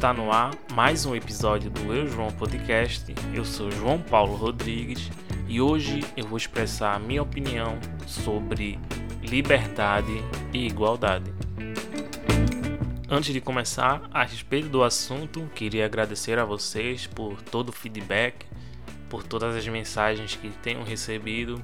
Está no ar mais um episódio do Eu João Podcast. Eu sou João Paulo Rodrigues e hoje eu vou expressar a minha opinião sobre liberdade e igualdade. Antes de começar, a respeito do assunto, queria agradecer a vocês por todo o feedback, por todas as mensagens que tenham recebido,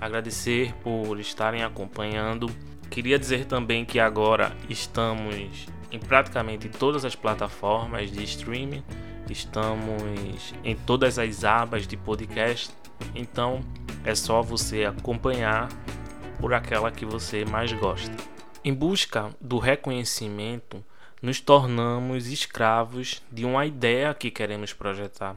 agradecer por estarem acompanhando. Queria dizer também que agora estamos em praticamente todas as plataformas de streaming, estamos em todas as abas de podcast, então é só você acompanhar por aquela que você mais gosta. Em busca do reconhecimento, nos tornamos escravos de uma ideia que queremos projetar.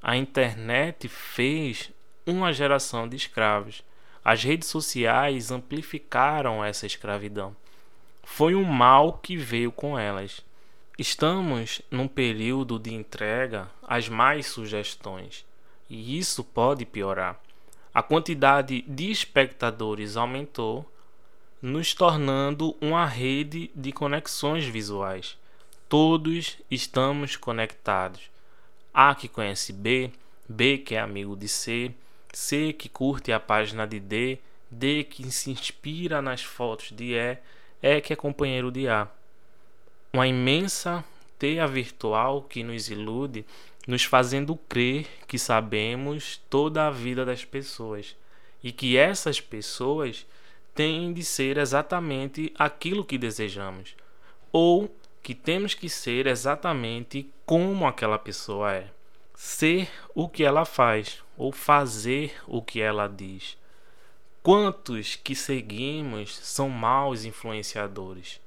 A internet fez uma geração de escravos. As redes sociais amplificaram essa escravidão foi um mal que veio com elas. Estamos num período de entrega às mais sugestões e isso pode piorar. A quantidade de espectadores aumentou, nos tornando uma rede de conexões visuais. Todos estamos conectados. A que conhece B, B que é amigo de C, C que curte a página de D, D que se inspira nas fotos de E é que é companheiro de A. Uma imensa teia virtual que nos ilude, nos fazendo crer que sabemos toda a vida das pessoas e que essas pessoas têm de ser exatamente aquilo que desejamos, ou que temos que ser exatamente como aquela pessoa é. Ser o que ela faz, ou fazer o que ela diz. Quantos que seguimos são maus influenciadores?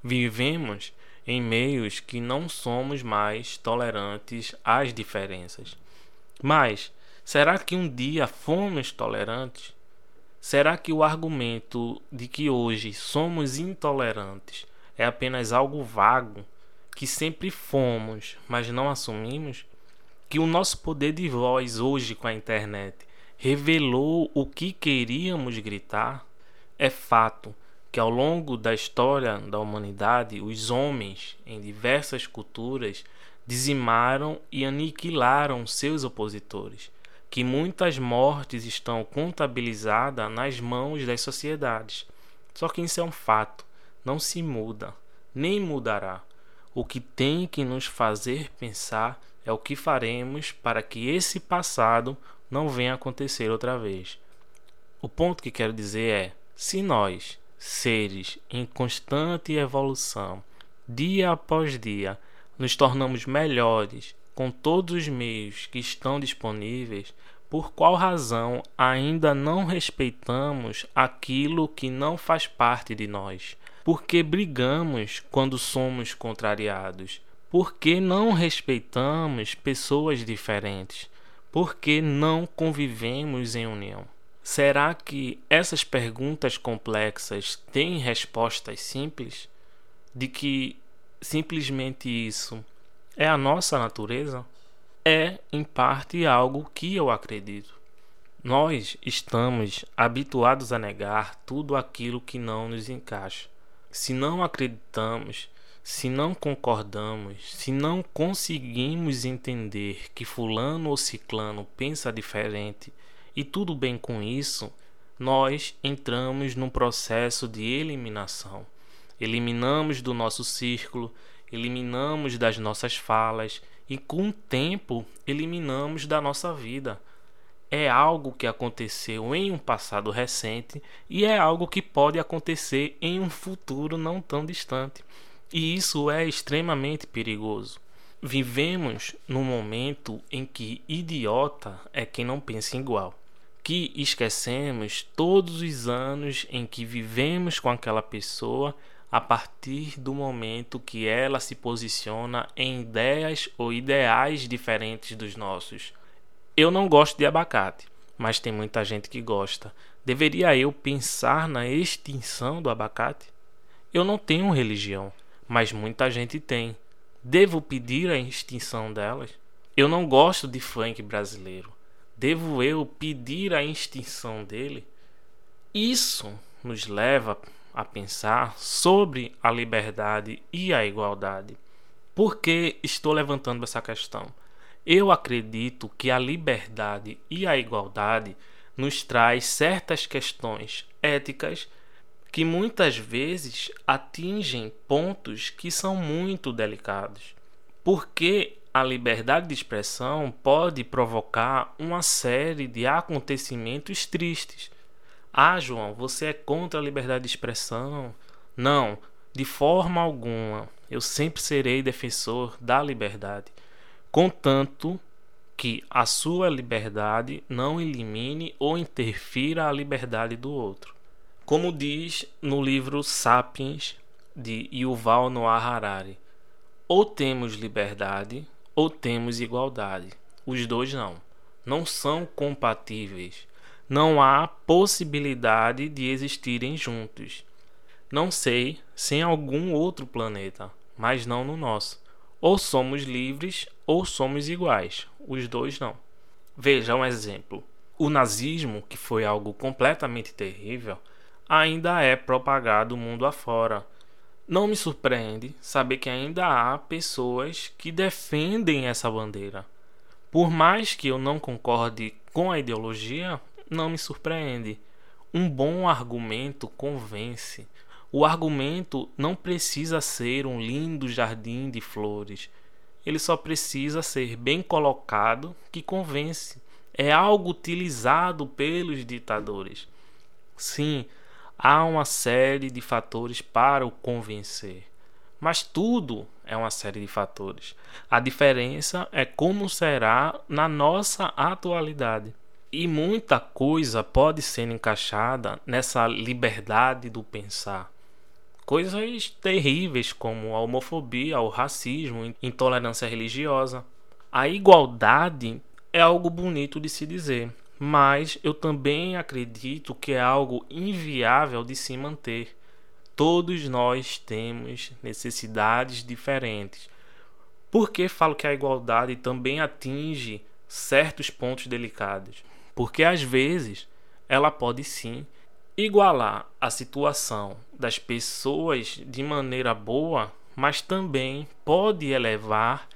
Vivemos em meios que não somos mais tolerantes às diferenças. Mas será que um dia fomos tolerantes? Será que o argumento de que hoje somos intolerantes é apenas algo vago que sempre fomos, mas não assumimos? Que o nosso poder de voz hoje com a internet revelou o que queríamos gritar, é fato que ao longo da história da humanidade, os homens em diversas culturas dizimaram e aniquilaram seus opositores, que muitas mortes estão contabilizadas nas mãos das sociedades. Só que isso é um fato, não se muda, nem mudará. O que tem que nos fazer pensar é o que faremos para que esse passado não venha acontecer outra vez. O ponto que quero dizer é: se nós, seres em constante evolução, dia após dia, nos tornamos melhores com todos os meios que estão disponíveis, por qual razão ainda não respeitamos aquilo que não faz parte de nós? Por que brigamos quando somos contrariados? Por que não respeitamos pessoas diferentes? Por que não convivemos em união? Será que essas perguntas complexas têm respostas simples? De que simplesmente isso é a nossa natureza? É, em parte, algo que eu acredito. Nós estamos habituados a negar tudo aquilo que não nos encaixa. Se não acreditamos se não concordamos, se não conseguimos entender que Fulano ou Ciclano pensa diferente e tudo bem com isso, nós entramos num processo de eliminação. Eliminamos do nosso círculo, eliminamos das nossas falas e, com o tempo, eliminamos da nossa vida. É algo que aconteceu em um passado recente e é algo que pode acontecer em um futuro não tão distante. E isso é extremamente perigoso. Vivemos num momento em que idiota é quem não pensa igual. Que esquecemos todos os anos em que vivemos com aquela pessoa a partir do momento que ela se posiciona em ideias ou ideais diferentes dos nossos. Eu não gosto de abacate, mas tem muita gente que gosta. Deveria eu pensar na extinção do abacate? Eu não tenho religião mas muita gente tem. Devo pedir a extinção delas? Eu não gosto de funk brasileiro. Devo eu pedir a extinção dele? Isso nos leva a pensar sobre a liberdade e a igualdade. Por que estou levantando essa questão? Eu acredito que a liberdade e a igualdade nos traz certas questões éticas que muitas vezes atingem pontos que são muito delicados. Porque a liberdade de expressão pode provocar uma série de acontecimentos tristes. Ah, João, você é contra a liberdade de expressão? Não, de forma alguma. Eu sempre serei defensor da liberdade, contanto que a sua liberdade não elimine ou interfira a liberdade do outro. Como diz no livro Sapiens de Yuval Noah Harari, ou temos liberdade ou temos igualdade. Os dois não. Não são compatíveis. Não há possibilidade de existirem juntos. Não sei se em algum outro planeta, mas não no nosso. Ou somos livres ou somos iguais. Os dois não. Veja um exemplo. O nazismo, que foi algo completamente terrível, ainda é propagado mundo afora. Não me surpreende saber que ainda há pessoas que defendem essa bandeira. Por mais que eu não concorde com a ideologia, não me surpreende. Um bom argumento convence. O argumento não precisa ser um lindo jardim de flores. Ele só precisa ser bem colocado que convence. É algo utilizado pelos ditadores. Sim, há uma série de fatores para o convencer. Mas tudo é uma série de fatores. A diferença é como será na nossa atualidade. E muita coisa pode ser encaixada nessa liberdade do pensar. Coisas terríveis como a homofobia, o racismo, intolerância religiosa. A igualdade é algo bonito de se dizer, mas eu também acredito que é algo inviável de se manter. Todos nós temos necessidades diferentes. Por que falo que a igualdade também atinge certos pontos delicados? Porque às vezes ela pode sim igualar a situação das pessoas de maneira boa, mas também pode elevar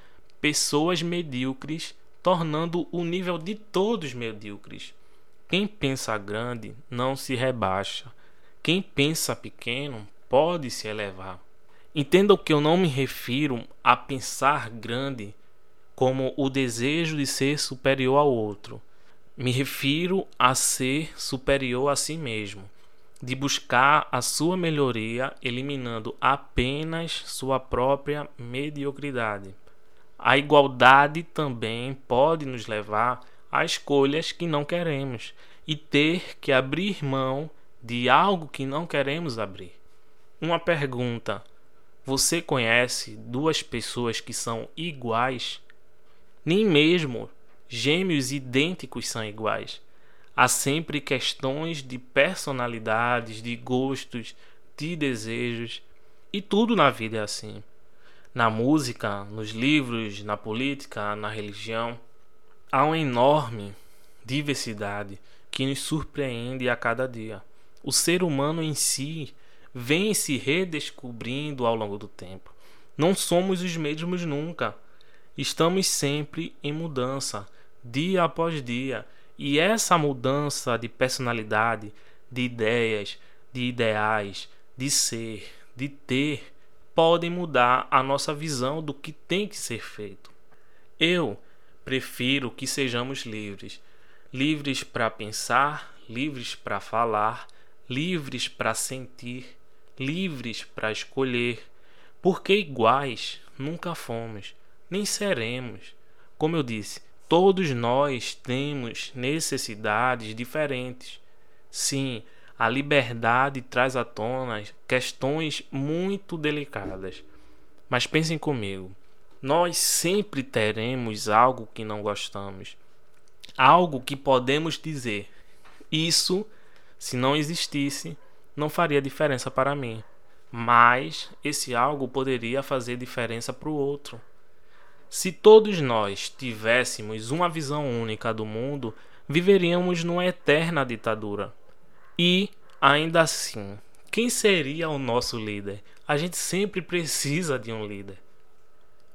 pessoas medíocres tornando o nível de todos medíocres. Quem pensa grande não se rebaixa. Quem pensa pequeno pode se elevar. Entendam que eu não me refiro a pensar grande como o desejo de ser superior ao outro. Me refiro a ser superior a si mesmo, de buscar a sua melhoria eliminando apenas sua própria mediocridade. A igualdade também pode nos levar a escolhas que não queremos e ter que abrir mão de algo que não queremos abrir. Uma pergunta: você conhece duas pessoas que são iguais? Nem mesmo gêmeos idênticos são iguais. Há sempre questões de personalidades, de gostos, de desejos, e tudo na vida é assim na música, nos livros, na política, na religião. Há uma enorme diversidade que nos surpreende a cada dia. O ser humano em si vem se redescobrindo ao longo do tempo. Não somos os mesmos nunca. Estamos sempre em mudança, dia após dia. E essa mudança de personalidade, de ideias, de ideais, de ser, de ter, podem mudar a nossa visão do que tem que ser feito. Eu prefiro que sejamos livres livres para pensar, livres para falar, livres para sentir, livres para escolher, porque iguais nunca fomos, nem seremos. Como eu disse, todos nós temos necessidades diferentes. Sim, a liberdade traz à tona questões muito delicadas. Mas pensem comigo, nós sempre teremos algo que não gostamos, algo que podemos dizer. Isso, se não existisse, não faria diferença para mim, mas esse algo poderia fazer diferença para o outro. Se todos nós tivéssemos uma visão única do mundo, viveríamos numa eterna ditadura. E, ainda assim, quem seria o nosso líder? A gente sempre precisa de um líder.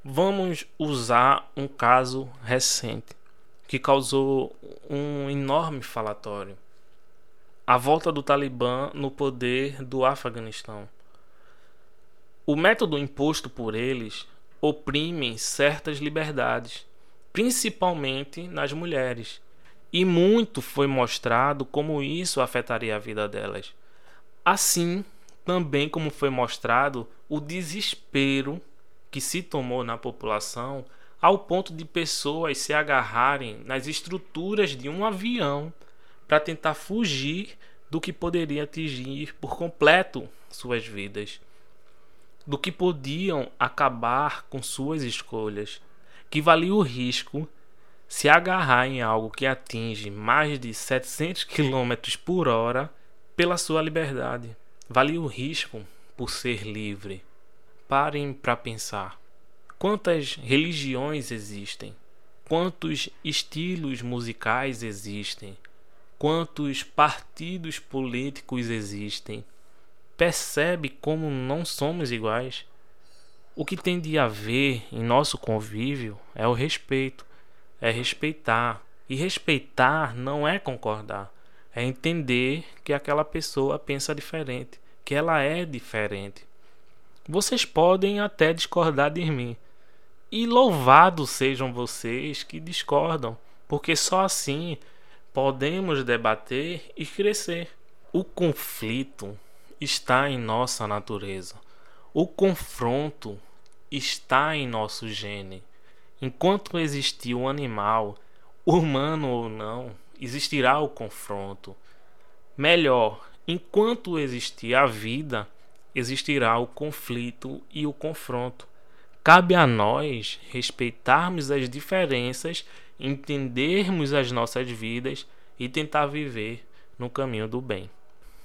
Vamos usar um caso recente que causou um enorme falatório. A volta do Talibã no poder do Afeganistão. O método imposto por eles oprime certas liberdades, principalmente nas mulheres, e muito foi mostrado como isso afetaria a vida delas. Assim, também como foi mostrado o desespero que se tomou na população ao ponto de pessoas se agarrarem nas estruturas de um avião para tentar fugir do que poderia atingir por completo suas vidas, do que podiam acabar com suas escolhas, que valia o risco se agarrar em algo que atinge mais de 700 km por hora pela sua liberdade. Valia o risco por ser livre. Parem para pensar. Quantas religiões existem? Quantos estilos musicais existem? Quantos partidos políticos existem? Percebe como não somos iguais? O que tem de haver em nosso convívio é o respeito, é respeitar. E respeitar não é concordar, é entender que aquela pessoa pensa diferente, que ela é diferente. Vocês podem até discordar de mim. E louvados sejam vocês que discordam, porque só assim podemos debater e crescer. O conflito está em nossa natureza. O confronto está em nosso gene. Enquanto existir um animal, humano ou não, existirá o confronto. Melhor, enquanto existir a vida, existirá o conflito e o confronto. Cabe a nós respeitarmos as diferenças, entendermos as nossas vidas e tentar viver no caminho do bem.